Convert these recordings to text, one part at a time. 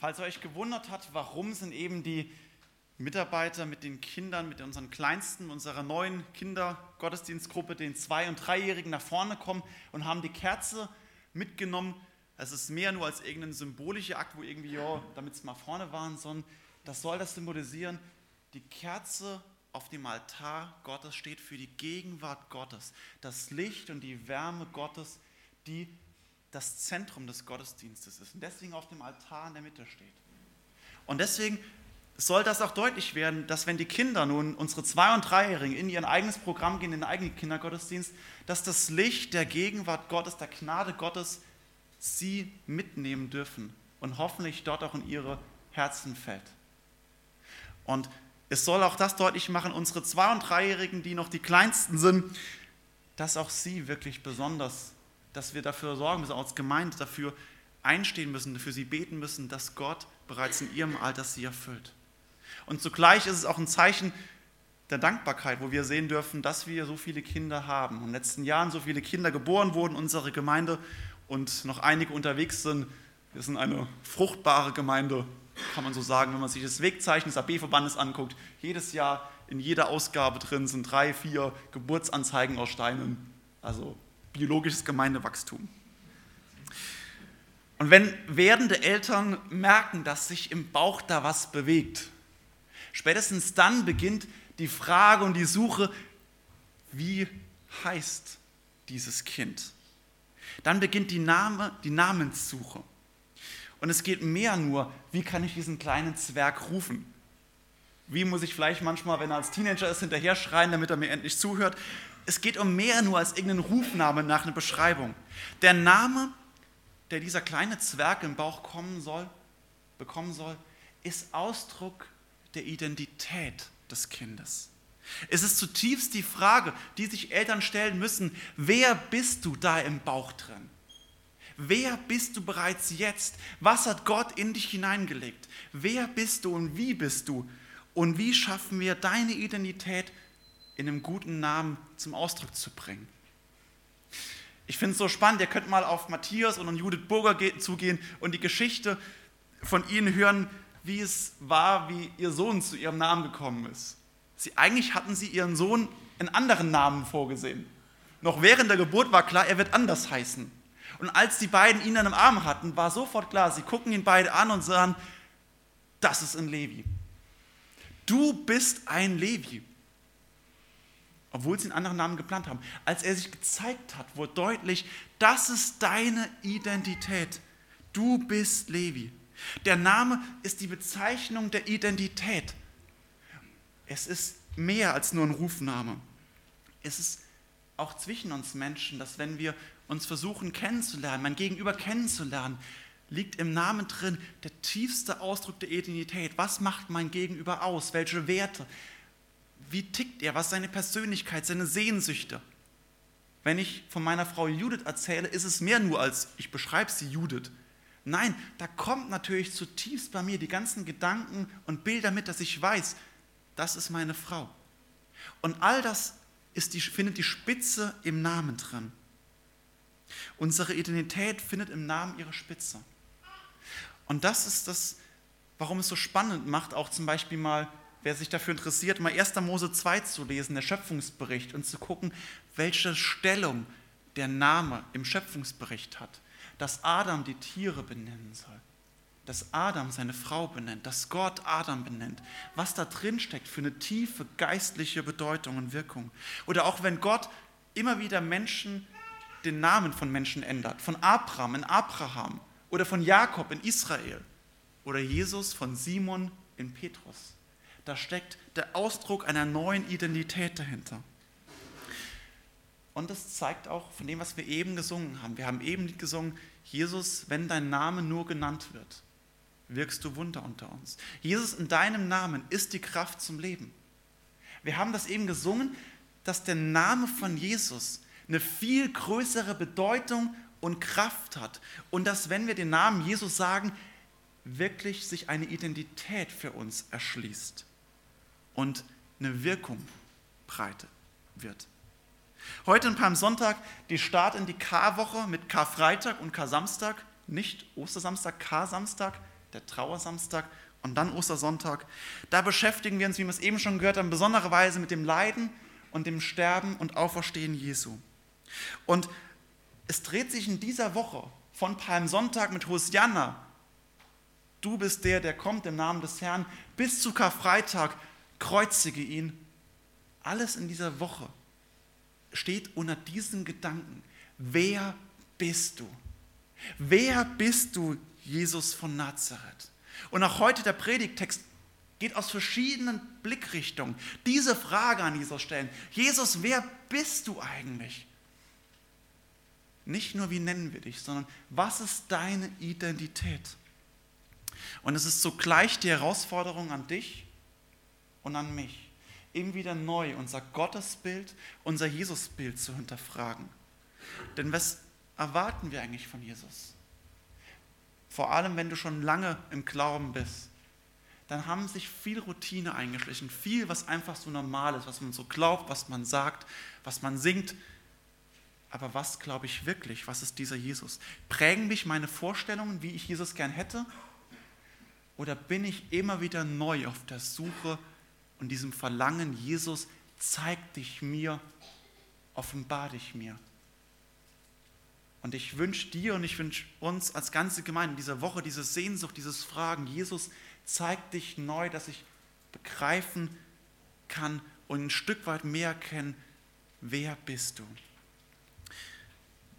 Falls ihr euch gewundert habt, warum sind eben die Mitarbeiter mit den Kindern, mit unseren Kleinsten, unserer neuen Kindergottesdienstgruppe, den Zwei- und Dreijährigen nach vorne kommen und haben die Kerze mitgenommen. Es ist mehr nur als irgendein symbolischer Akt, wo irgendwie, ja, damit sie mal vorne waren, sondern das soll das symbolisieren. Die Kerze auf dem Altar Gottes steht für die Gegenwart Gottes, das Licht und die Wärme Gottes, die das Zentrum des Gottesdienstes ist und deswegen auf dem Altar in der Mitte steht. Und deswegen soll das auch deutlich werden, dass wenn die Kinder nun, unsere Zwei- und Dreijährigen, in ihr eigenes Programm gehen, in den eigenen Kindergottesdienst, dass das Licht der Gegenwart Gottes, der Gnade Gottes, sie mitnehmen dürfen und hoffentlich dort auch in ihre Herzen fällt. Und es soll auch das deutlich machen, unsere Zwei- und Dreijährigen, die noch die Kleinsten sind, dass auch sie wirklich besonders, dass wir dafür sorgen müssen, als Gemeinde dafür einstehen müssen, für sie beten müssen, dass Gott bereits in ihrem Alter sie erfüllt. Und zugleich ist es auch ein Zeichen der Dankbarkeit, wo wir sehen dürfen, dass wir so viele Kinder haben. In den letzten Jahren so viele Kinder geboren wurden, unsere Gemeinde und noch einige unterwegs sind. Wir sind eine fruchtbare Gemeinde, kann man so sagen, wenn man sich das Wegzeichen des AB-Verbandes anguckt. Jedes Jahr in jeder Ausgabe drin sind drei, vier Geburtsanzeigen aus Steinen. Also biologisches Gemeindewachstum. Und wenn werdende Eltern merken, dass sich im Bauch da was bewegt, Spätestens dann beginnt die Frage und die Suche, wie heißt dieses Kind? Dann beginnt die, Name, die Namenssuche. Und es geht mehr nur, wie kann ich diesen kleinen Zwerg rufen? Wie muss ich vielleicht manchmal, wenn er als Teenager ist, hinterher schreien, damit er mir endlich zuhört? Es geht um mehr nur als irgendeinen Rufname nach einer Beschreibung. Der Name, der dieser kleine Zwerg im Bauch kommen soll, bekommen soll, ist Ausdruck der Identität des Kindes. Es ist zutiefst die Frage, die sich Eltern stellen müssen, wer bist du da im Bauch drin? Wer bist du bereits jetzt? Was hat Gott in dich hineingelegt? Wer bist du und wie bist du? Und wie schaffen wir deine Identität in einem guten Namen zum Ausdruck zu bringen? Ich finde es so spannend, ihr könnt mal auf Matthias und Judith Burger zugehen und die Geschichte von ihnen hören, wie es war, wie ihr Sohn zu ihrem Namen gekommen ist. Sie, eigentlich hatten sie ihren Sohn einen anderen Namen vorgesehen. Noch während der Geburt war klar, er wird anders heißen. Und als die beiden ihn dann im Arm hatten, war sofort klar, sie gucken ihn beide an und sagen, das ist ein Levi. Du bist ein Levi. Obwohl sie einen anderen Namen geplant haben. Als er sich gezeigt hat, wurde deutlich, das ist deine Identität. Du bist Levi. Der Name ist die Bezeichnung der Identität. Es ist mehr als nur ein Rufname. Es ist auch zwischen uns Menschen, dass wenn wir uns versuchen kennenzulernen, mein Gegenüber kennenzulernen, liegt im Namen drin der tiefste Ausdruck der Identität. Was macht mein Gegenüber aus? Welche Werte? Wie tickt er? Was seine Persönlichkeit, seine Sehnsüchte? Wenn ich von meiner Frau Judith erzähle, ist es mehr nur als ich beschreibe sie Judith. Nein, da kommt natürlich zutiefst bei mir die ganzen Gedanken und Bilder mit, dass ich weiß, das ist meine Frau. Und all das die, findet die Spitze im Namen drin. Unsere Identität findet im Namen ihre Spitze. Und das ist das, warum es so spannend macht, auch zum Beispiel mal, wer sich dafür interessiert, mal 1. Mose 2 zu lesen, der Schöpfungsbericht, und zu gucken, welche Stellung der Name im Schöpfungsbericht hat dass Adam die Tiere benennen soll, dass Adam seine Frau benennt, dass Gott Adam benennt, was da drin steckt für eine tiefe geistliche Bedeutung und Wirkung. Oder auch wenn Gott immer wieder Menschen den Namen von Menschen ändert, von Abraham in Abraham oder von Jakob in Israel oder Jesus von Simon in Petrus. Da steckt der Ausdruck einer neuen Identität dahinter. Und das zeigt auch von dem, was wir eben gesungen haben. Wir haben eben gesungen, Jesus, wenn dein Name nur genannt wird, wirkst du Wunder unter uns. Jesus, in deinem Namen ist die Kraft zum Leben. Wir haben das eben gesungen, dass der Name von Jesus eine viel größere Bedeutung und Kraft hat. Und dass, wenn wir den Namen Jesus sagen, wirklich sich eine Identität für uns erschließt und eine Wirkung breit wird. Heute und Palmsonntag die Start in die Karwoche mit Karfreitag und Kar-Samstag, nicht Ostersamstag, Kar-Samstag, der Trauersamstag und dann Ostersonntag. Da beschäftigen wir uns, wie wir es eben schon gehört haben, in besonderer Weise mit dem Leiden und dem Sterben und Auferstehen Jesu. Und es dreht sich in dieser Woche von Palmsonntag mit Hosianna, du bist der, der kommt im Namen des Herrn, bis zu Karfreitag, kreuzige ihn. Alles in dieser Woche steht unter diesem Gedanken. Wer bist du? Wer bist du, Jesus von Nazareth? Und auch heute der Predigtext geht aus verschiedenen Blickrichtungen diese Frage an Jesus stellen. Jesus, wer bist du eigentlich? Nicht nur, wie nennen wir dich, sondern was ist deine Identität? Und es ist zugleich die Herausforderung an dich und an mich, eben wieder neu unser Gottesbild, unser Jesusbild zu hinterfragen. Denn was erwarten wir eigentlich von Jesus? Vor allem, wenn du schon lange im Glauben bist, dann haben sich viel Routine eingeschlichen, viel, was einfach so normal ist, was man so glaubt, was man sagt, was man singt. Aber was glaube ich wirklich? Was ist dieser Jesus? Prägen mich meine Vorstellungen, wie ich Jesus gern hätte? Oder bin ich immer wieder neu auf der Suche und diesem Verlangen, Jesus, zeig dich mir, offenbar dich mir? Und ich wünsche dir und ich wünsche uns als ganze Gemeinde in dieser Woche diese Sehnsucht, dieses Fragen, Jesus, zeig dich neu, dass ich begreifen kann und ein Stück weit mehr kennen, wer bist du?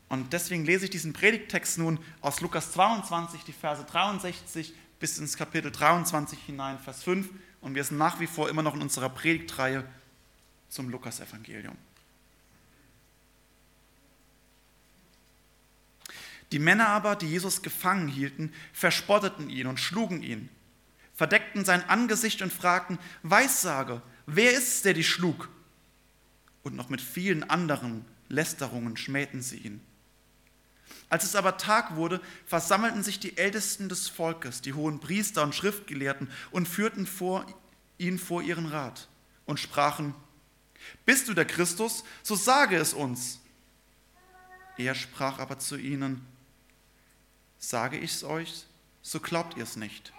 Und deswegen lese ich diesen Predigtext nun aus Lukas 22, die Verse 63 bis ins Kapitel 23 hinein, Vers 5. Und wir sind nach wie vor immer noch in unserer Predigtreihe zum Lukasevangelium. Die Männer aber, die Jesus gefangen hielten, verspotteten ihn und schlugen ihn, verdeckten sein Angesicht und fragten, Weissage, wer ist es, der dich schlug? Und noch mit vielen anderen Lästerungen schmähten sie ihn. Als es aber Tag wurde, versammelten sich die Ältesten des Volkes, die hohen Priester und Schriftgelehrten, und führten vor ihn vor ihren Rat und sprachen, Bist du der Christus, so sage es uns. Er sprach aber zu ihnen, Sage ich es euch, so glaubt ihr es nicht.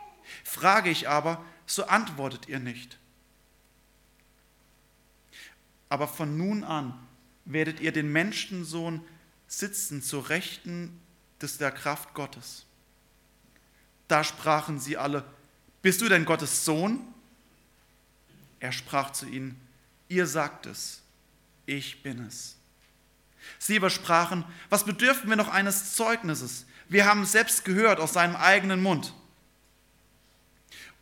Frage ich aber, so antwortet ihr nicht. Aber von nun an werdet ihr den Menschensohn sitzen zur Rechten des der Kraft Gottes. Da sprachen sie alle, bist du denn Gottes Sohn? Er sprach zu ihnen, ihr sagt es, ich bin es. Sie aber sprachen, was bedürfen wir noch eines Zeugnisses? Wir haben es selbst gehört aus seinem eigenen Mund.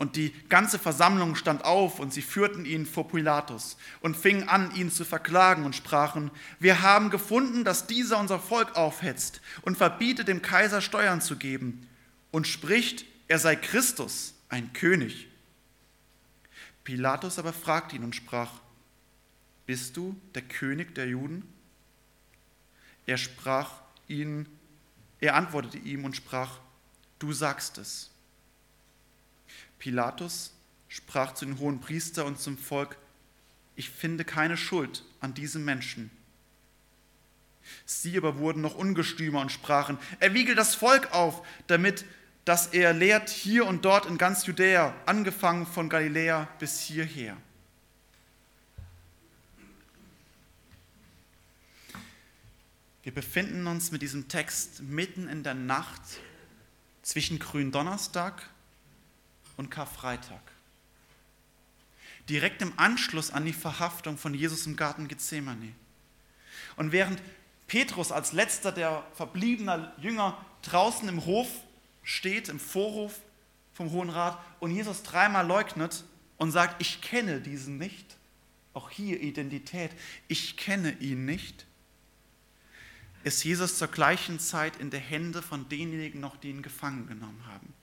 Und die ganze Versammlung stand auf und sie führten ihn vor Pilatus und fingen an, ihn zu verklagen und sprachen, wir haben gefunden, dass dieser unser Volk aufhetzt und verbietet dem Kaiser Steuern zu geben und spricht, er sei Christus, ein König. Pilatus aber fragte ihn und sprach, bist du der König der Juden? Er sprach ihn, er antwortete ihm und sprach, du sagst es. Pilatus sprach zu den hohen Priester und zum Volk, ich finde keine Schuld an diesem Menschen. Sie aber wurden noch ungestümer und sprachen, er wiegelt das Volk auf, damit, dass er lehrt hier und dort in ganz Judäa, angefangen von Galiläa bis hierher. Wir befinden uns mit diesem Text mitten in der Nacht zwischen Gründonnerstag und Karfreitag. Direkt im Anschluss an die Verhaftung von Jesus im Garten Gethsemane. Und während Petrus als letzter der verbliebenen Jünger draußen im Hof steht, im Vorhof vom Hohen Rat, und Jesus dreimal leugnet und sagt, ich kenne diesen nicht, auch hier Identität, ich kenne ihn nicht, ist Jesus zur gleichen Zeit in der Hände von denjenigen noch, die ihn gefangen genommen haben.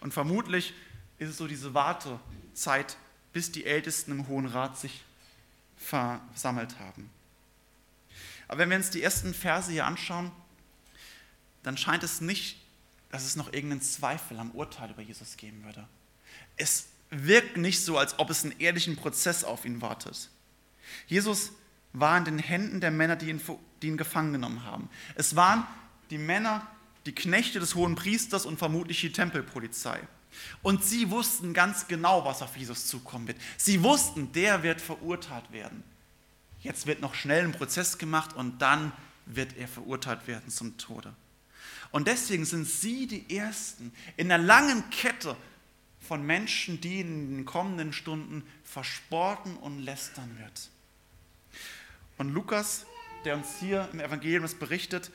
Und vermutlich ist es so diese Wartezeit, bis die Ältesten im Hohen Rat sich versammelt haben. Aber wenn wir uns die ersten Verse hier anschauen, dann scheint es nicht, dass es noch irgendeinen Zweifel am Urteil über Jesus geben würde. Es wirkt nicht so, als ob es einen ehrlichen Prozess auf ihn wartet. Jesus war in den Händen der Männer, die ihn, die ihn gefangen genommen haben. Es waren die Männer, die Knechte des hohen Priesters und vermutlich die Tempelpolizei. Und sie wussten ganz genau, was auf Jesus zukommen wird. Sie wussten, der wird verurteilt werden. Jetzt wird noch schnell ein Prozess gemacht und dann wird er verurteilt werden zum Tode. Und deswegen sind sie die Ersten in einer langen Kette von Menschen, die in den kommenden Stunden versporten und lästern wird. Und Lukas, der uns hier im Evangelium berichtet,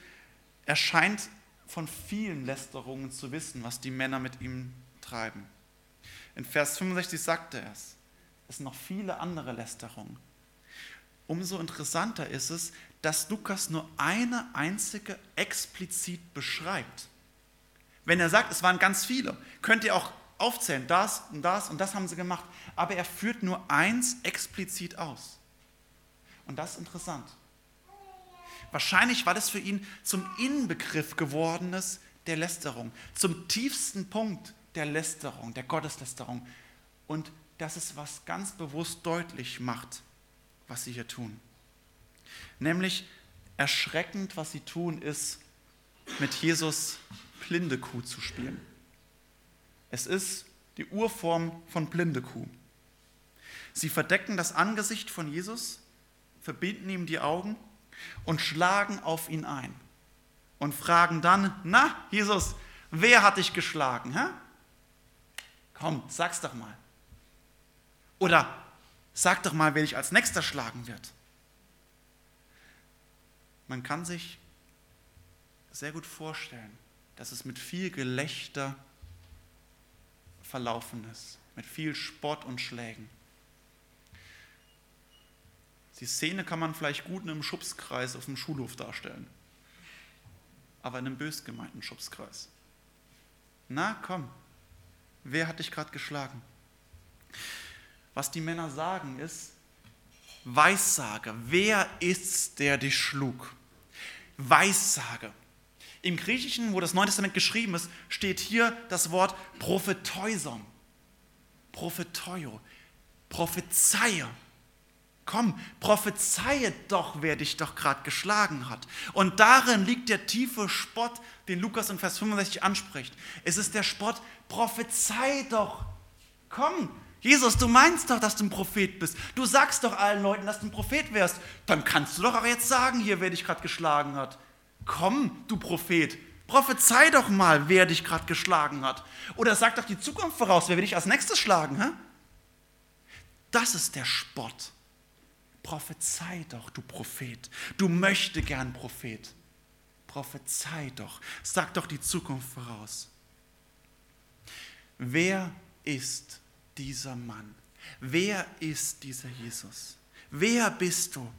erscheint von vielen Lästerungen zu wissen, was die Männer mit ihm treiben. In Vers 65 sagte er es. Es sind noch viele andere Lästerungen. Umso interessanter ist es, dass Lukas nur eine einzige explizit beschreibt. Wenn er sagt, es waren ganz viele, könnt ihr auch aufzählen, das und das und das haben sie gemacht, aber er führt nur eins explizit aus. Und das ist interessant. Wahrscheinlich war das für ihn zum Inbegriff gewordenes der Lästerung, zum tiefsten Punkt der Lästerung, der Gotteslästerung. Und dass es was ganz bewusst deutlich macht, was sie hier tun. Nämlich erschreckend, was sie tun, ist, mit Jesus blinde Kuh zu spielen. Es ist die Urform von blinde Kuh. Sie verdecken das Angesicht von Jesus, verbinden ihm die Augen und schlagen auf ihn ein und fragen dann, na Jesus, wer hat dich geschlagen? Hä? Komm, sag's doch mal. Oder sag doch mal, wer dich als nächster schlagen wird. Man kann sich sehr gut vorstellen, dass es mit viel Gelächter verlaufen ist, mit viel Spott und Schlägen. Die Szene kann man vielleicht gut in einem Schubskreis auf dem Schulhof darstellen, aber in einem bös gemeinten Schubskreis. Na komm, wer hat dich gerade geschlagen? Was die Männer sagen ist, Weissage, wer ist, der dich schlug? Weissage. Im Griechischen, wo das Neue Testament geschrieben ist, steht hier das Wort Prophetoison. Prophetoio. Prophezeie. Komm, prophezeie doch, wer dich doch gerade geschlagen hat. Und darin liegt der tiefe Spott, den Lukas in Vers 65 anspricht. Es ist der Spott, prophezei doch. Komm, Jesus, du meinst doch, dass du ein Prophet bist. Du sagst doch allen Leuten, dass du ein Prophet wärst. Dann kannst du doch auch jetzt sagen, hier, wer dich gerade geschlagen hat. Komm, du Prophet, prophezei doch mal, wer dich gerade geschlagen hat. Oder sag doch die Zukunft voraus, wer will dich als nächstes schlagen. Hä? Das ist der Spott. Prophezei doch, du Prophet. Du möchte gern Prophet. Prophezei doch. Sag doch die Zukunft voraus. Wer ist dieser Mann? Wer ist dieser Jesus? Wer bist du?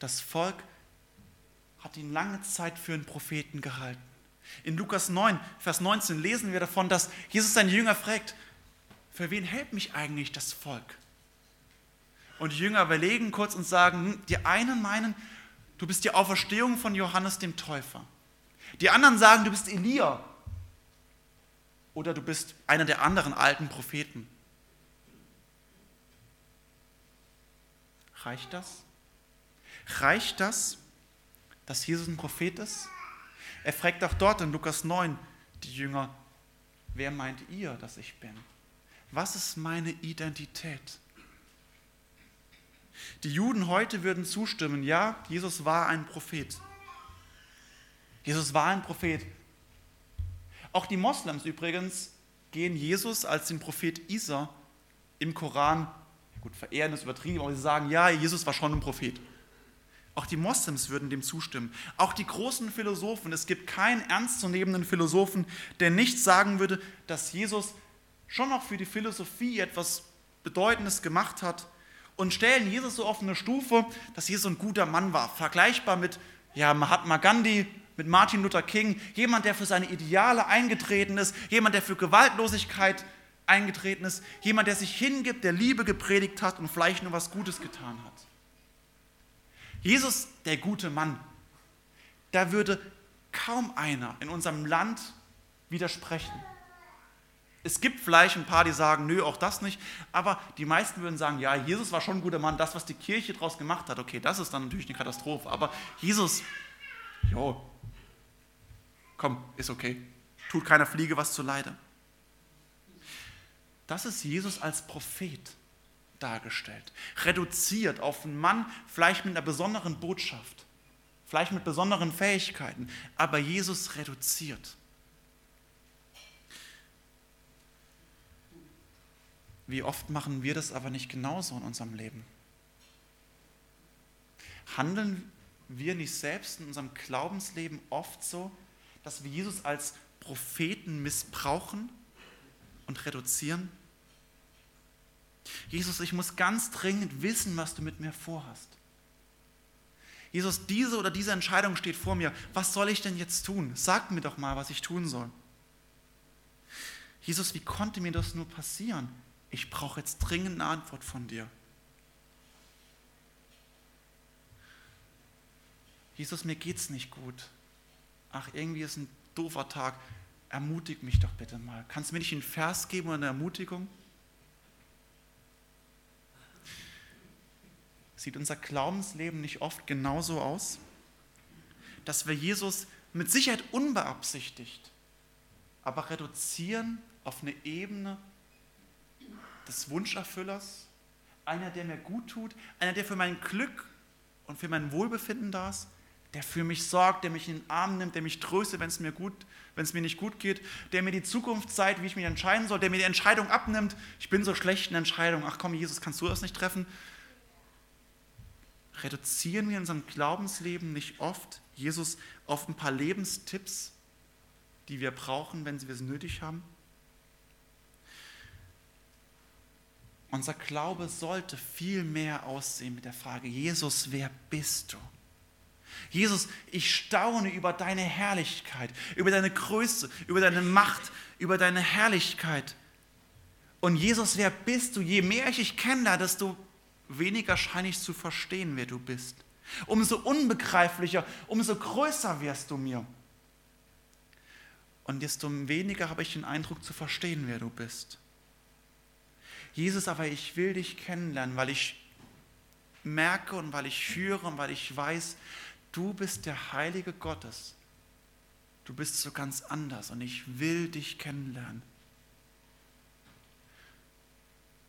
Das Volk hat ihn lange Zeit für einen Propheten gehalten. In Lukas 9, Vers 19 lesen wir davon, dass Jesus seinen Jünger fragt, für wen hält mich eigentlich das Volk? Und die Jünger überlegen kurz und sagen, hm, die einen meinen, du bist die Auferstehung von Johannes dem Täufer. Die anderen sagen, du bist Elia. Oder du bist einer der anderen alten Propheten. Reicht das? Reicht das, dass Jesus ein Prophet ist? Er fragt auch dort in Lukas 9 die Jünger, wer meint ihr, dass ich bin? Was ist meine Identität? Die Juden heute würden zustimmen, ja, Jesus war ein Prophet. Jesus war ein Prophet. Auch die Moslems übrigens gehen Jesus als den Prophet Isa im Koran, gut, verehren ist übertrieben, aber sie sagen, ja, Jesus war schon ein Prophet. Auch die Moslems würden dem zustimmen. Auch die großen Philosophen, es gibt keinen ernstzunehmenden Philosophen, der nicht sagen würde, dass Jesus schon auch für die Philosophie etwas Bedeutendes gemacht hat und stellen Jesus so auf eine Stufe, dass Jesus ein guter Mann war, vergleichbar mit ja, Mahatma Gandhi, mit Martin Luther King, jemand, der für seine Ideale eingetreten ist, jemand, der für Gewaltlosigkeit eingetreten ist, jemand, der sich hingibt, der Liebe gepredigt hat und vielleicht nur was Gutes getan hat. Jesus, der gute Mann, da würde kaum einer in unserem Land widersprechen. Es gibt vielleicht ein paar, die sagen, nö, auch das nicht, aber die meisten würden sagen, ja, Jesus war schon ein guter Mann, das, was die Kirche daraus gemacht hat, okay, das ist dann natürlich eine Katastrophe, aber Jesus, jo, komm, ist okay. Tut keiner Fliege was zu Leide. Das ist Jesus als Prophet dargestellt. Reduziert auf einen Mann, vielleicht mit einer besonderen Botschaft, vielleicht mit besonderen Fähigkeiten, aber Jesus reduziert. Wie oft machen wir das aber nicht genauso in unserem Leben? Handeln wir nicht selbst in unserem Glaubensleben oft so, dass wir Jesus als Propheten missbrauchen und reduzieren? Jesus, ich muss ganz dringend wissen, was du mit mir vorhast. Jesus, diese oder diese Entscheidung steht vor mir. Was soll ich denn jetzt tun? Sag mir doch mal, was ich tun soll. Jesus, wie konnte mir das nur passieren? Ich brauche jetzt dringend eine Antwort von dir. Jesus, mir geht's nicht gut. Ach, irgendwie ist ein doofer Tag. Ermutig mich doch bitte mal. Kannst du mir nicht einen Vers geben oder eine Ermutigung? Sieht unser Glaubensleben nicht oft genauso aus? Dass wir Jesus mit Sicherheit unbeabsichtigt, aber reduzieren auf eine Ebene des Wunscherfüllers, einer, der mir gut tut, einer, der für mein Glück und für mein Wohlbefinden da ist, der für mich sorgt, der mich in den Arm nimmt, der mich tröstet, wenn es mir mir nicht gut geht, der mir die Zukunft zeigt, wie ich mich entscheiden soll, der mir die Entscheidung abnimmt. Ich bin so schlecht in Entscheidungen. Ach komm, Jesus, kannst du das nicht treffen? Reduzieren wir in unserem Glaubensleben nicht oft Jesus auf ein paar Lebenstipps, die wir brauchen, wenn wir es nötig haben? Unser Glaube sollte viel mehr aussehen mit der Frage, Jesus, wer bist du? Jesus, ich staune über deine Herrlichkeit, über deine Größe, über deine Macht, über deine Herrlichkeit. Und Jesus, wer bist du? Je mehr ich dich kenne, desto weniger scheine ich zu verstehen, wer du bist. Umso unbegreiflicher, umso größer wirst du mir. Und desto weniger habe ich den Eindruck zu verstehen, wer du bist. Jesus, aber ich will dich kennenlernen, weil ich merke und weil ich höre und weil ich weiß, du bist der Heilige Gottes. Du bist so ganz anders und ich will dich kennenlernen.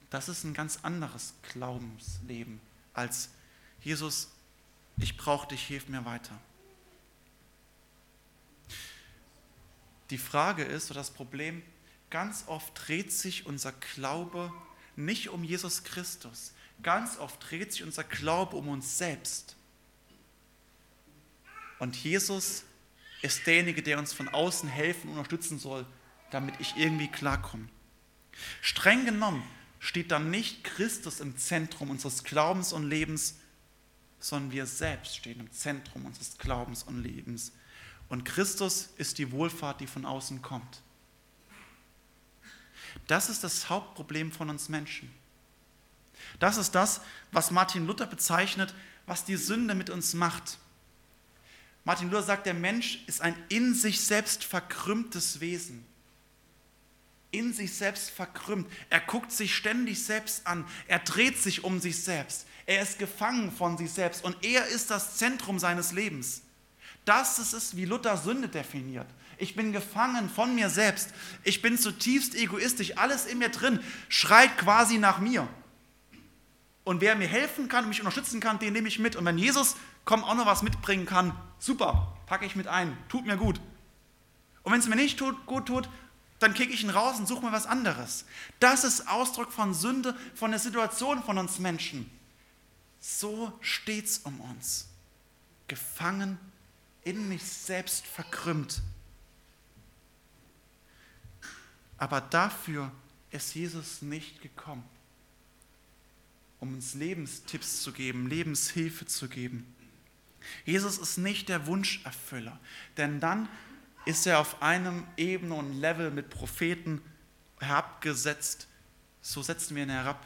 Das ist ein ganz anderes Glaubensleben als Jesus, ich brauche dich, hilf mir weiter. Die Frage ist, oder das Problem, ganz oft dreht sich unser Glaube nicht um Jesus Christus. Ganz oft dreht sich unser Glaube um uns selbst. Und Jesus ist derjenige, der uns von außen helfen und unterstützen soll, damit ich irgendwie klarkomme. Streng genommen steht dann nicht Christus im Zentrum unseres Glaubens und Lebens, sondern wir selbst stehen im Zentrum unseres Glaubens und Lebens. Und Christus ist die Wohlfahrt, die von außen kommt. Das ist das Hauptproblem von uns Menschen. Das ist das, was Martin Luther bezeichnet, was die Sünde mit uns macht. Martin Luther sagt, der Mensch ist ein in sich selbst verkrümmtes Wesen. In sich selbst verkrümmt. Er guckt sich ständig selbst an. Er dreht sich um sich selbst. Er ist gefangen von sich selbst und er ist das Zentrum seines Lebens. Das ist es, wie Luther Sünde definiert. Ich bin gefangen von mir selbst. Ich bin zutiefst egoistisch. Alles in mir drin schreit quasi nach mir. Und wer mir helfen kann und mich unterstützen kann, den nehme ich mit. Und wenn Jesus komm, auch noch was mitbringen kann, super, packe ich mit ein, tut mir gut. Und wenn es mir nicht tut, gut tut, dann kicke ich ihn raus und suche mir was anderes. Das ist Ausdruck von Sünde, von der Situation von uns Menschen. So steht es um uns. Gefangen, in mich selbst verkrümmt. Aber dafür ist Jesus nicht gekommen, um uns Lebenstipps zu geben, Lebenshilfe zu geben. Jesus ist nicht der Wunscherfüller, denn dann ist er auf einem Ebene und Level mit Propheten herabgesetzt. So setzen wir ihn herab.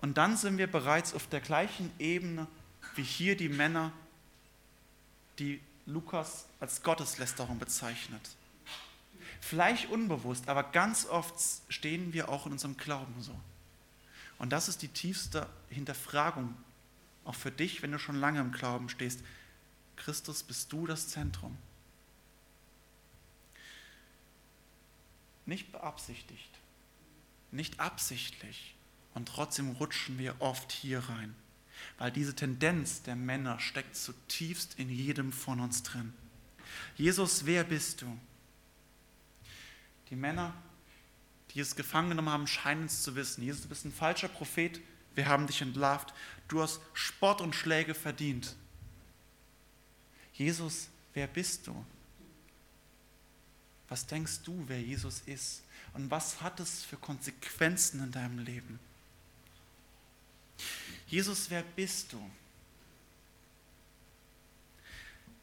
Und dann sind wir bereits auf der gleichen Ebene wie hier die Männer, die Lukas als Gotteslästerung bezeichnet. Vielleicht unbewusst, aber ganz oft stehen wir auch in unserem Glauben so. Und das ist die tiefste Hinterfragung, auch für dich, wenn du schon lange im Glauben stehst. Christus, bist du das Zentrum? Nicht beabsichtigt, nicht absichtlich. Und trotzdem rutschen wir oft hier rein, weil diese Tendenz der Männer steckt zutiefst in jedem von uns drin. Jesus, wer bist du? Die Männer, die es gefangen genommen haben, scheinen es zu wissen. Jesus, du bist ein falscher Prophet, wir haben dich entlarvt, du hast Spott und Schläge verdient. Jesus, wer bist du? Was denkst du, wer Jesus ist? Und was hat es für Konsequenzen in deinem Leben? Jesus, wer bist du?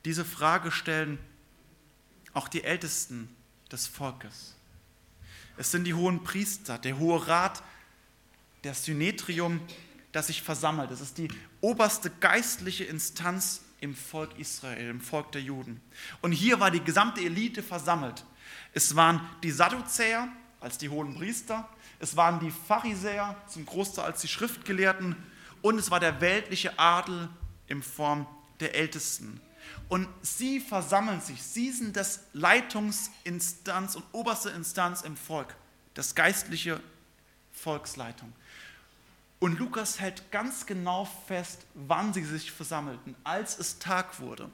Diese Frage stellen auch die Ältesten des Volkes. Es sind die hohen Priester, der hohe Rat, der Synetrium, das sich versammelt. Es ist die oberste geistliche Instanz im Volk Israel, im Volk der Juden. Und hier war die gesamte Elite versammelt. Es waren die Sadduzäer als die hohen Priester, es waren die Pharisäer zum Großteil als die Schriftgelehrten und es war der weltliche Adel in Form der Ältesten. Und sie versammeln sich, sie sind das Leitungsinstanz und oberste Instanz im Volk, das geistliche Volksleitung. Und Lukas hält ganz genau fest, wann sie sich versammelten, als es Tag wurde.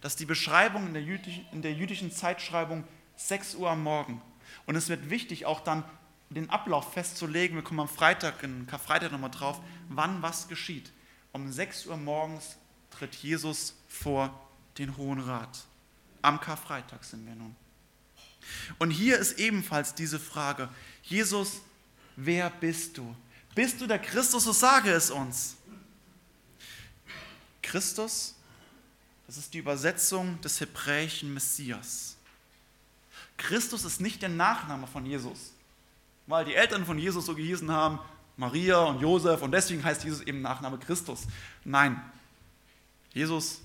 Das ist die Beschreibung in der, jüdischen, in der jüdischen Zeitschreibung 6 Uhr am Morgen. Und es wird wichtig, auch dann den Ablauf festzulegen. Wir kommen am Freitag, in Karfreitag nochmal drauf, wann was geschieht. Um 6 Uhr morgens tritt Jesus vor den Hohen Rat. Am Karfreitag sind wir nun. Und hier ist ebenfalls diese Frage, Jesus, wer bist du? Bist du der Christus, so sage es uns. Christus, das ist die Übersetzung des hebräischen Messias. Christus ist nicht der Nachname von Jesus, weil die Eltern von Jesus so gehießen haben, Maria und Josef, und deswegen heißt Jesus eben Nachname Christus. Nein, Jesus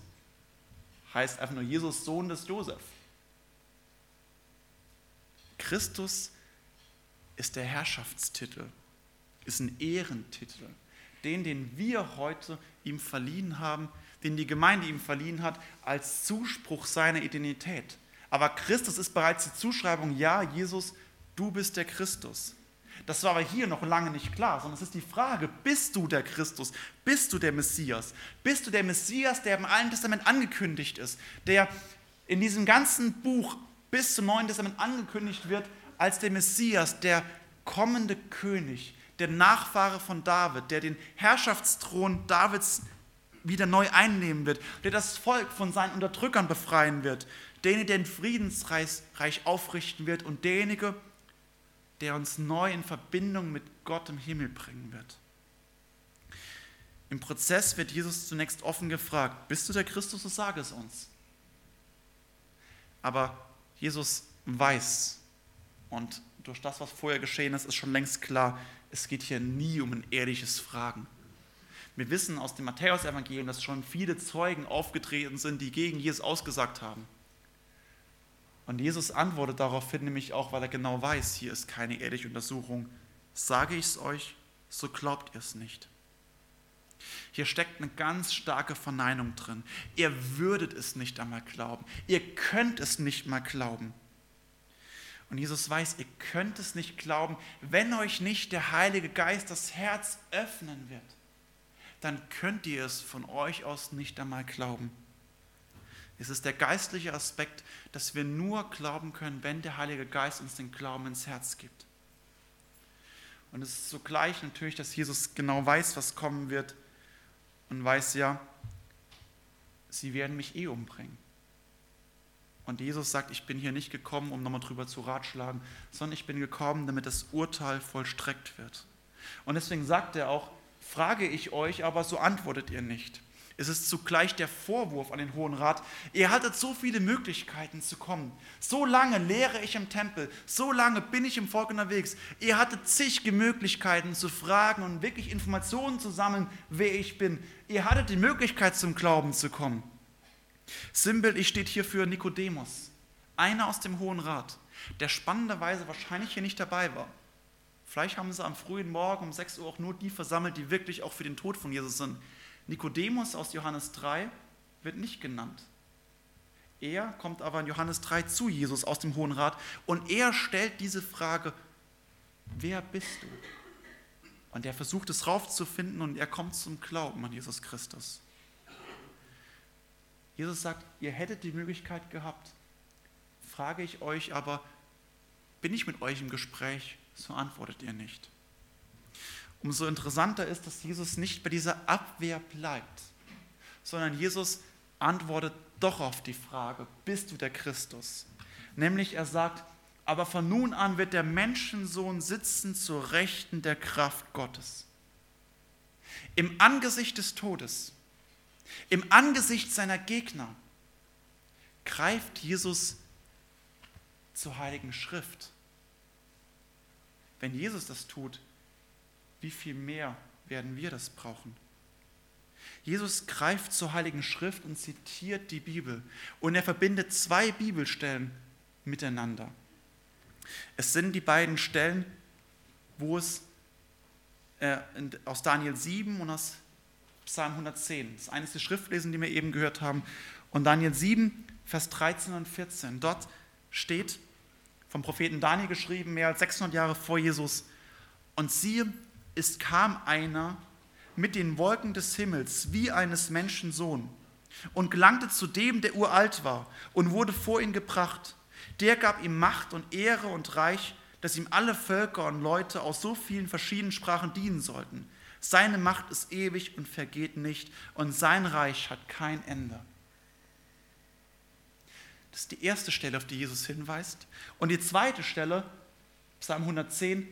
heißt einfach nur Jesus, Sohn des Josef. Christus ist der Herrschaftstitel, ist ein Ehrentitel, den, den wir heute ihm verliehen haben, den die Gemeinde ihm verliehen hat, als Zuspruch seiner Identität. Aber Christus ist bereits die Zuschreibung, ja, Jesus, du bist der Christus. Das war aber hier noch lange nicht klar, sondern es ist die Frage, bist du der Christus? Bist du der Messias? Bist du der Messias, der im Alten Testament angekündigt ist, der in diesem ganzen Buch bis zum Neuen Testament angekündigt wird als der Messias, der kommende König, der Nachfahre von David, der den Herrschaftsthron Davids wieder neu einnehmen wird, der das Volk von seinen Unterdrückern befreien wird, derjenige, der den Friedensreich aufrichten wird und derjenige, der uns neu in Verbindung mit Gott im Himmel bringen wird. Im Prozess wird Jesus zunächst offen gefragt, bist du der Christus, so sage es uns. Aber Jesus weiß, und durch das, was vorher geschehen ist, ist schon längst klar, es geht hier nie um ein ehrliches Fragen. Wir wissen aus dem Matthäus-Evangelium, dass schon viele Zeugen aufgetreten sind, die gegen Jesus ausgesagt haben. Und Jesus antwortet daraufhin nämlich auch, weil er genau weiß, hier ist keine ehrliche Untersuchung. Sage ich es euch, so glaubt ihr es nicht. Hier steckt eine ganz starke Verneinung drin. Ihr würdet es nicht einmal glauben. Ihr könnt es nicht mal glauben. Und Jesus weiß, ihr könnt es nicht glauben, wenn euch nicht der Heilige Geist das Herz öffnen wird. Dann könnt ihr es von euch aus nicht einmal glauben. Es ist der geistliche Aspekt, dass wir nur glauben können, wenn der Heilige Geist uns den Glauben ins Herz gibt. Und es ist zugleich natürlich, dass Jesus genau weiß, was kommen wird und weiß ja, sie werden mich eh umbringen. Und Jesus sagt, ich bin hier nicht gekommen, um nochmal drüber zu ratschlagen, sondern ich bin gekommen, damit das Urteil vollstreckt wird. Und deswegen sagt er auch, frage ich euch, aber so antwortet ihr nicht. Es ist zugleich der Vorwurf an den Hohen Rat. Ihr hattet so viele Möglichkeiten zu kommen. So lange lehre ich im Tempel. So lange bin ich im Volk unterwegs. Ihr hattet zig Möglichkeiten zu fragen und wirklich Informationen zu sammeln, wer ich bin. Ihr hattet die Möglichkeit zum Glauben zu kommen. Sinnbildlich steht hier für Nikodemus, einer aus dem Hohen Rat, der spannenderweise wahrscheinlich hier nicht dabei war. Vielleicht haben sie am frühen Morgen um 6 Uhr auch nur die versammelt, die wirklich auch für den Tod von Jesus sind. Nikodemus aus Johannes 3 wird nicht genannt. Er kommt aber in Johannes 3 zu Jesus aus dem Hohen Rat und er stellt diese Frage, wer bist du? Und er versucht es raufzufinden und er kommt zum Glauben an Jesus Christus. Jesus sagt, ihr hättet die Möglichkeit gehabt. Frage ich euch aber, bin ich mit euch im Gespräch? So antwortet ihr nicht. Umso interessanter ist, dass Jesus nicht bei dieser Abwehr bleibt, sondern Jesus antwortet doch auf die Frage, bist du der Christus? Nämlich er sagt, aber von nun an wird der Menschensohn sitzen zur Rechten der Kraft Gottes. Im Angesicht des Todes, im Angesicht seiner Gegner, greift Jesus zur Heiligen Schrift. Wenn Jesus das tut, wie viel mehr werden wir das brauchen? Jesus greift zur Heiligen Schrift und zitiert die Bibel. Und er verbindet zwei Bibelstellen miteinander. Es sind die beiden Stellen, wo es äh, aus Daniel 7 und aus Psalm 110. Das eine ist die Schriftlesen, die wir eben gehört haben. Und Daniel 7, Vers 13 und 14. Dort steht vom Propheten Daniel geschrieben, mehr als 600 Jahre vor Jesus. Und siehe, es kam einer mit den Wolken des Himmels wie eines Menschen Sohn und gelangte zu dem, der uralt war und wurde vor ihn gebracht. Der gab ihm Macht und Ehre und Reich, dass ihm alle Völker und Leute aus so vielen verschiedenen Sprachen dienen sollten. Seine Macht ist ewig und vergeht nicht und sein Reich hat kein Ende. Das ist die erste Stelle, auf die Jesus hinweist. Und die zweite Stelle, Psalm 110,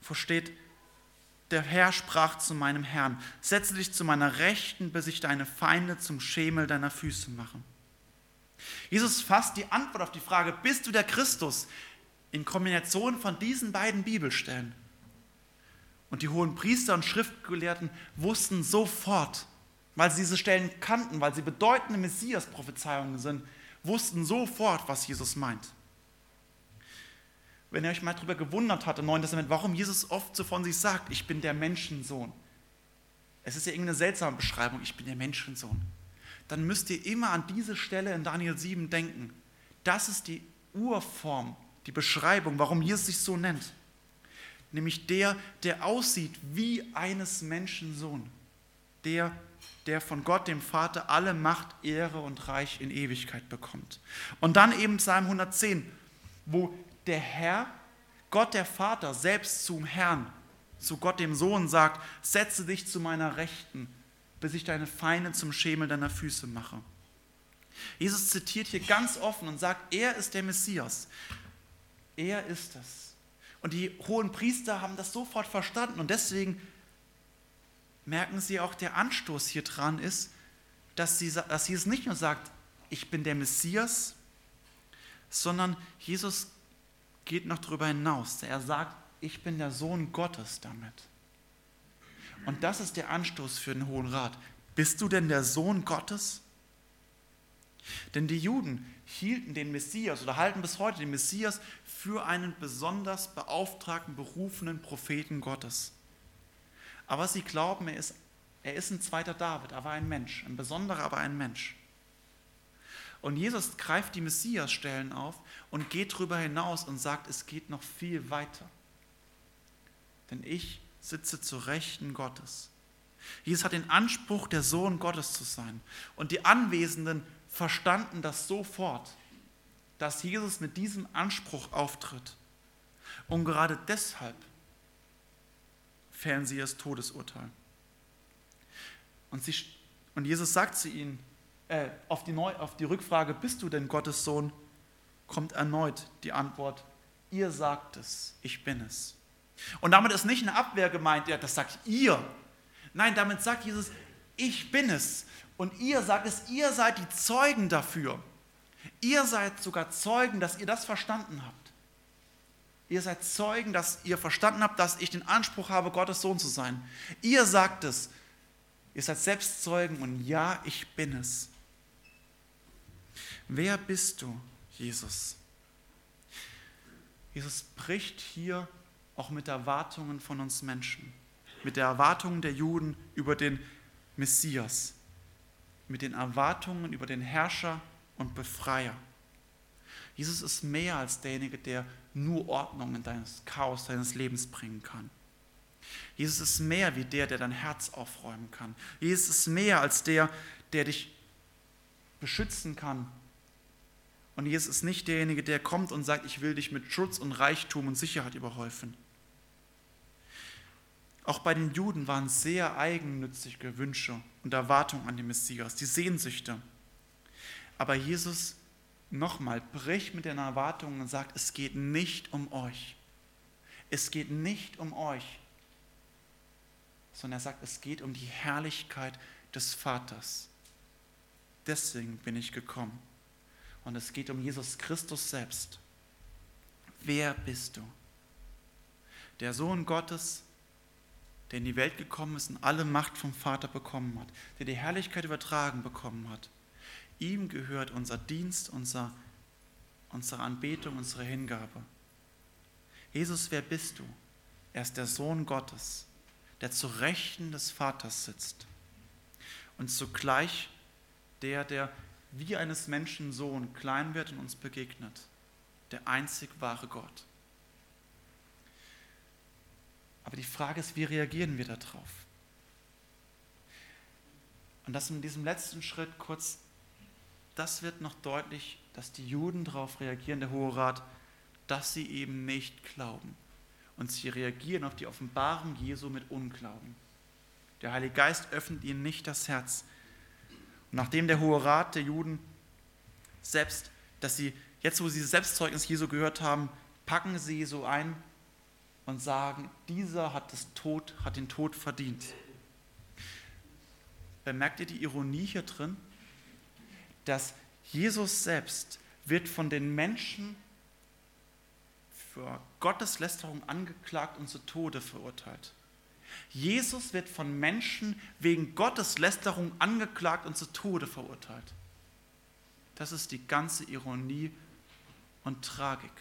versteht, der Herr sprach zu meinem Herrn, setze dich zu meiner Rechten, bis ich deine Feinde zum Schemel deiner Füße mache. Jesus fasst die Antwort auf die Frage, bist du der Christus, in Kombination von diesen beiden Bibelstellen. Und die hohen Priester und Schriftgelehrten wussten sofort, weil sie diese Stellen kannten, weil sie bedeutende Messias-Prophezeiungen sind, wussten sofort, was Jesus meint. Wenn ihr euch mal darüber gewundert habt im Neuen Testament, warum Jesus oft so von sich sagt, ich bin der Menschensohn. Es ist ja irgendeine seltsame Beschreibung, ich bin der Menschensohn dann müsst ihr immer an diese Stelle in Daniel 7 denken. Das ist die Urform, die Beschreibung, warum Jesus sich so nennt. Nämlich der, der aussieht wie eines Menschen Sohn. Der, der von Gott, dem Vater, alle Macht, Ehre und Reich in Ewigkeit bekommt. Und dann eben Psalm 110, wo der Herr, Gott der Vater, selbst zum Herrn, zu Gott dem Sohn sagt, setze dich zu meiner Rechten bis ich deine Feinde zum Schemel deiner Füße mache. Jesus zitiert hier ganz offen und sagt, er ist der Messias. Er ist es. Und die hohen Priester haben das sofort verstanden und deswegen merken sie auch, der Anstoß hier dran ist, dass, sie, dass Jesus nicht nur sagt, ich bin der Messias, sondern Jesus geht noch darüber hinaus. Er sagt, ich bin der Sohn Gottes damit. Und das ist der Anstoß für den Hohen Rat. Bist du denn der Sohn Gottes? Denn die Juden hielten den Messias oder halten bis heute den Messias für einen besonders beauftragten, berufenen Propheten Gottes. Aber sie glauben, er ist, er ist ein zweiter David, er war ein Mensch, ein besonderer, aber ein Mensch. Und Jesus greift die Messias-Stellen auf und geht darüber hinaus und sagt, es geht noch viel weiter. Denn ich sitze zur Rechten Gottes. Jesus hat den Anspruch, der Sohn Gottes zu sein. Und die Anwesenden verstanden das sofort, dass Jesus mit diesem Anspruch auftritt. Und gerade deshalb fällen sie das Todesurteil. Und, sie, und Jesus sagt zu ihnen, äh, auf, die Neu, auf die Rückfrage, bist du denn Gottes Sohn, kommt erneut die Antwort, ihr sagt es, ich bin es. Und damit ist nicht eine Abwehr gemeint, ja, das sagt ihr. Nein, damit sagt Jesus, ich bin es. Und ihr sagt es, ihr seid die Zeugen dafür. Ihr seid sogar Zeugen, dass ihr das verstanden habt. Ihr seid Zeugen, dass ihr verstanden habt, dass ich den Anspruch habe, Gottes Sohn zu sein. Ihr sagt es. Ihr seid selbst Zeugen und ja, ich bin es. Wer bist du, Jesus? Jesus bricht hier auch mit Erwartungen von uns Menschen, mit der Erwartung der Juden über den Messias, mit den Erwartungen über den Herrscher, und Befreier. Jesus ist mehr als derjenige, der nur Ordnung in deines Chaos deines Lebens bringen kann. Jesus ist mehr wie der, der dein Herz aufräumen kann. Jesus ist mehr als der, der dich beschützen kann. Und Jesus ist nicht derjenige, der kommt und sagt, ich will dich mit Schutz und Reichtum und Sicherheit überhäufen. Auch bei den Juden waren sehr eigennützige Wünsche und Erwartungen an den Messias, die Sehnsüchte. Aber Jesus nochmal bricht mit den Erwartungen und sagt, es geht nicht um euch. Es geht nicht um euch, sondern er sagt, es geht um die Herrlichkeit des Vaters. Deswegen bin ich gekommen. Und es geht um Jesus Christus selbst. Wer bist du? Der Sohn Gottes, der in die Welt gekommen ist und alle Macht vom Vater bekommen hat, der die Herrlichkeit übertragen bekommen hat. Ihm gehört unser Dienst, unser, unsere Anbetung, unsere Hingabe. Jesus, wer bist du? Er ist der Sohn Gottes, der zu Rechten des Vaters sitzt und zugleich der, der wie eines Menschen Sohn klein wird und uns begegnet, der einzig wahre Gott. Aber die Frage ist, wie reagieren wir darauf? Und das in diesem letzten Schritt kurz, das wird noch deutlich, dass die Juden darauf reagieren, der Hohe Rat, dass sie eben nicht glauben. Und sie reagieren auf die Offenbarung Jesu mit Unglauben. Der Heilige Geist öffnet ihnen nicht das Herz. Nachdem der Hohe Rat der Juden selbst, dass sie, jetzt wo sie Selbstzeugnis Jesu gehört haben, packen sie Jesu ein und sagen, dieser hat, das Tod, hat den Tod verdient. Bemerkt ihr die Ironie hier drin? Dass Jesus selbst wird von den Menschen für Gotteslästerung angeklagt und zu Tode verurteilt. Jesus wird von Menschen wegen Gotteslästerung angeklagt und zu Tode verurteilt. Das ist die ganze Ironie und Tragik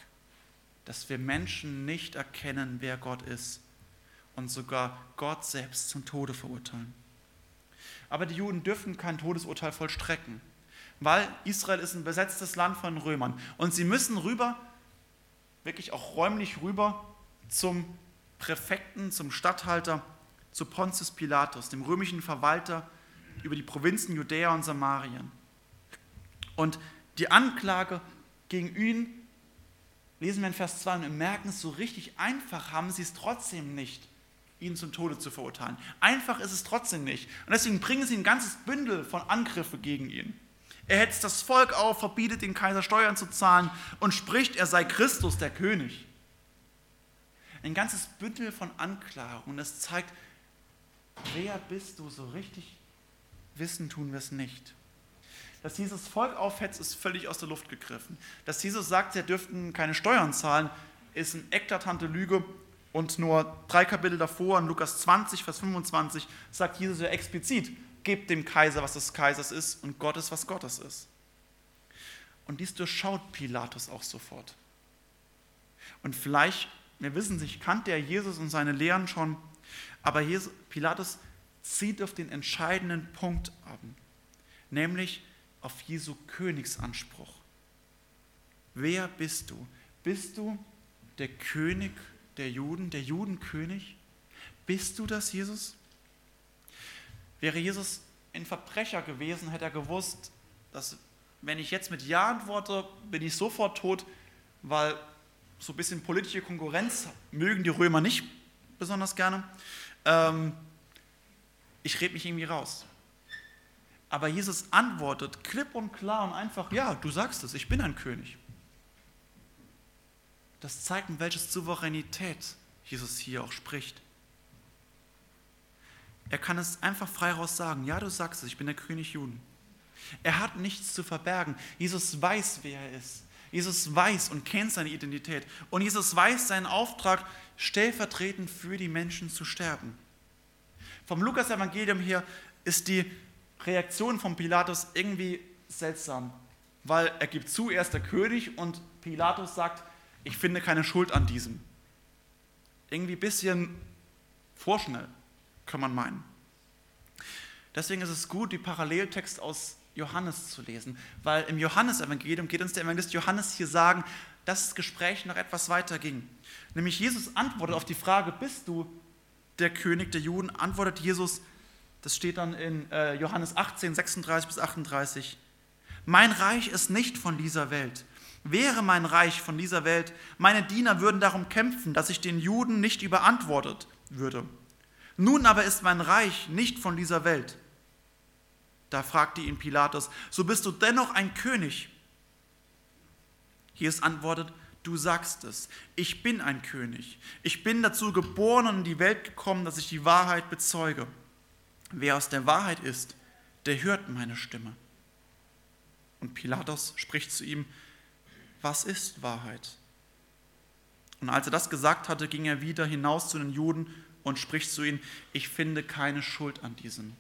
dass wir Menschen nicht erkennen, wer Gott ist und sogar Gott selbst zum Tode verurteilen. Aber die Juden dürfen kein Todesurteil vollstrecken, weil Israel ist ein besetztes Land von Römern und sie müssen rüber, wirklich auch räumlich rüber zum Präfekten, zum Statthalter, zu Pontius Pilatus, dem römischen Verwalter über die Provinzen Judäa und Samarien. Und die Anklage gegen ihn lesen wir in Vers 2 und merken es so richtig einfach, haben sie es trotzdem nicht, ihn zum Tode zu verurteilen. Einfach ist es trotzdem nicht. Und deswegen bringen sie ein ganzes Bündel von Angriffen gegen ihn. Er hetzt das Volk auf, verbietet den Kaiser Steuern zu zahlen und spricht, er sei Christus, der König. Ein ganzes Bündel von Anklagen und es zeigt, wer bist du so richtig? Wissen tun wir es nicht. Dass Jesus Volk aufhetzt, ist völlig aus der Luft gegriffen. Dass Jesus sagt, sie dürften keine Steuern zahlen, ist eine eklatante Lüge. Und nur drei Kapitel davor, in Lukas 20, Vers 25, sagt Jesus ja explizit, gebt dem Kaiser, was des Kaisers ist, und Gottes, was Gottes ist. Und dies durchschaut Pilatus auch sofort. Und vielleicht, wir wissen nicht, kannte er Jesus und seine Lehren schon, aber Jesus, Pilatus zieht auf den entscheidenden Punkt ab, nämlich auf Jesu Königsanspruch. Wer bist du? Bist du der König der Juden, der Judenkönig? Bist du das, Jesus? Wäre Jesus ein Verbrecher gewesen, hätte er gewusst, dass wenn ich jetzt mit Ja antworte, bin ich sofort tot, weil so ein bisschen politische Konkurrenz mögen die Römer nicht besonders gerne. Ähm, ich rede mich irgendwie raus. Aber Jesus antwortet klipp und klar und einfach, ja, du sagst es, ich bin ein König. Das zeigt, in welche Souveränität Jesus hier auch spricht. Er kann es einfach frei raus sagen, ja, du sagst es, ich bin der König Juden. Er hat nichts zu verbergen. Jesus weiß, wer er ist. Jesus weiß und kennt seine Identität. Und Jesus weiß seinen Auftrag, stellvertretend für die Menschen zu sterben. Vom Lukas-Evangelium her ist die Reaktion von Pilatus irgendwie seltsam, weil er gibt zu, er ist der König und Pilatus sagt, ich finde keine Schuld an diesem. Irgendwie ein bisschen vorschnell, kann man meinen. Deswegen ist es gut, die Paralleltext aus Johannes zu lesen, weil im Johannesevangelium geht uns der Evangelist Johannes hier sagen, dass das Gespräch noch etwas weiter ging. Nämlich Jesus antwortet auf die Frage, bist du der König der Juden? Antwortet Jesus, das steht dann in äh, Johannes 18, 36 bis 38, mein Reich ist nicht von dieser Welt. Wäre mein Reich von dieser Welt, meine Diener würden darum kämpfen, dass ich den Juden nicht überantwortet würde. Nun aber ist mein Reich nicht von dieser Welt. Da fragte ihn Pilatus, so bist du dennoch ein König. Jesus antwortet, du sagst es, ich bin ein König. Ich bin dazu geboren und in die Welt gekommen, dass ich die Wahrheit bezeuge. Wer aus der Wahrheit ist, der hört meine Stimme. Und Pilatus spricht zu ihm, was ist Wahrheit? Und als er das gesagt hatte, ging er wieder hinaus zu den Juden und spricht zu ihnen, ich finde keine Schuld an diesem.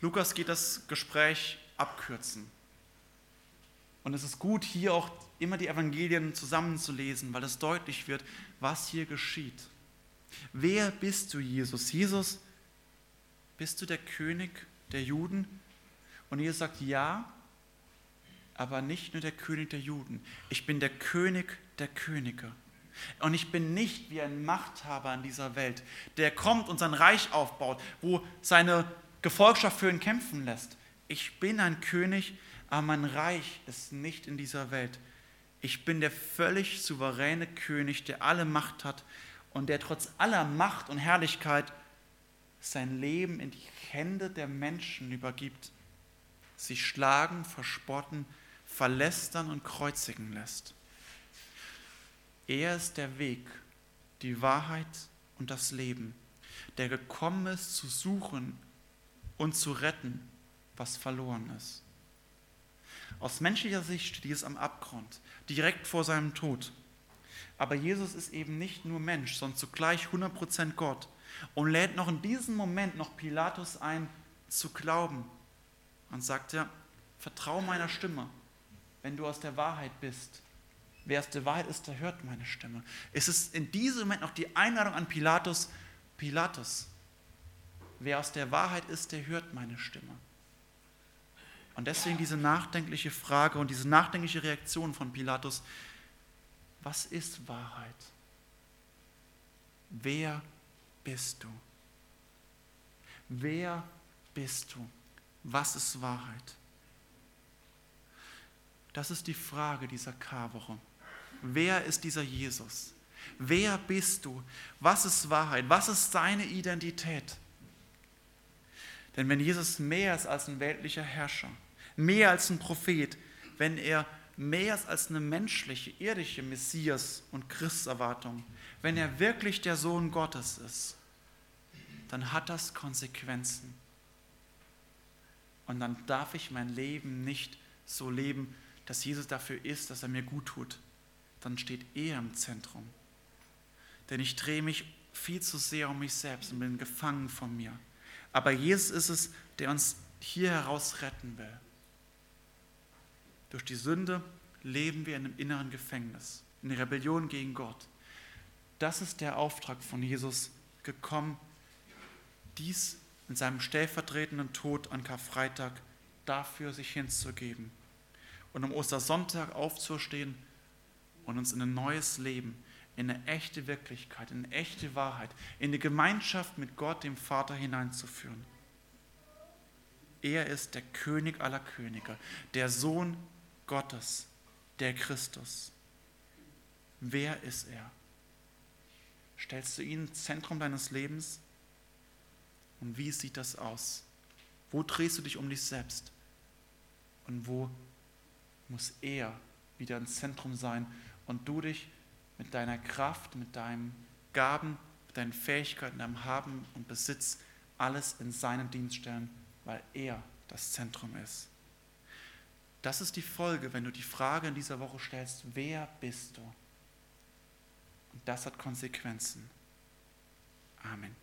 Lukas geht das Gespräch abkürzen. Und es ist gut, hier auch immer die Evangelien zusammenzulesen, weil es deutlich wird, was hier geschieht. Wer bist du, Jesus? Jesus, bist du der König der Juden? Und Jesus sagt, ja, aber nicht nur der König der Juden. Ich bin der König der Könige. Und ich bin nicht wie ein Machthaber in dieser Welt, der kommt und sein Reich aufbaut, wo seine Gefolgschaft für ihn kämpfen lässt. Ich bin ein König, aber mein Reich ist nicht in dieser Welt. Ich bin der völlig souveräne König, der alle Macht hat und der trotz aller Macht und Herrlichkeit sein Leben in die Hände der Menschen übergibt, sich schlagen, verspotten, verlästern und kreuzigen lässt. Er ist der Weg, die Wahrheit und das Leben, der gekommen ist zu suchen und zu retten, was verloren ist. Aus menschlicher Sicht steht Jesus am Abgrund, direkt vor seinem Tod. Aber Jesus ist eben nicht nur Mensch, sondern zugleich 100% Gott und lädt noch in diesem Moment noch Pilatus ein, zu glauben. Und sagt ja, vertraue meiner Stimme, wenn du aus der Wahrheit bist. Wer aus der Wahrheit ist, der hört meine Stimme. Es ist in diesem Moment noch die Einladung an Pilatus, Pilatus, wer aus der Wahrheit ist, der hört meine Stimme. Und deswegen diese nachdenkliche Frage und diese nachdenkliche Reaktion von Pilatus, was ist Wahrheit? Wer bist du? Wer bist du? Was ist Wahrheit? Das ist die Frage dieser Karwoche. Wer ist dieser Jesus? Wer bist du? Was ist Wahrheit? Was ist seine Identität? Denn wenn Jesus mehr ist als ein weltlicher Herrscher, mehr als ein Prophet, wenn er mehr ist als eine menschliche, irdische Messias- und Christserwartung, wenn er wirklich der Sohn Gottes ist, dann hat das Konsequenzen. Und dann darf ich mein Leben nicht so leben, dass Jesus dafür ist, dass er mir gut tut. Dann steht er im Zentrum. Denn ich drehe mich viel zu sehr um mich selbst und bin gefangen von mir. Aber Jesus ist es, der uns hier heraus retten will. Durch die Sünde leben wir in einem inneren Gefängnis, in Rebellion gegen Gott. Das ist der Auftrag von Jesus gekommen, dies in seinem stellvertretenden Tod an Karfreitag dafür sich hinzugeben und am Ostersonntag aufzustehen und uns in ein neues Leben, in eine echte Wirklichkeit, in eine echte Wahrheit, in eine Gemeinschaft mit Gott, dem Vater hineinzuführen. Er ist der König aller Könige, der Sohn Gottes, der Christus. Wer ist er? Stellst du ihn ins Zentrum deines Lebens? Und wie sieht das aus? Wo drehst du dich um dich selbst? Und wo muss er wieder ins Zentrum sein und du dich mit deiner Kraft, mit deinen Gaben, mit deinen Fähigkeiten, deinem Haben und Besitz alles in seinen Dienst stellen, weil er das Zentrum ist. Das ist die Folge, wenn du die Frage in dieser Woche stellst, wer bist du? Und das hat Konsequenzen. Amen.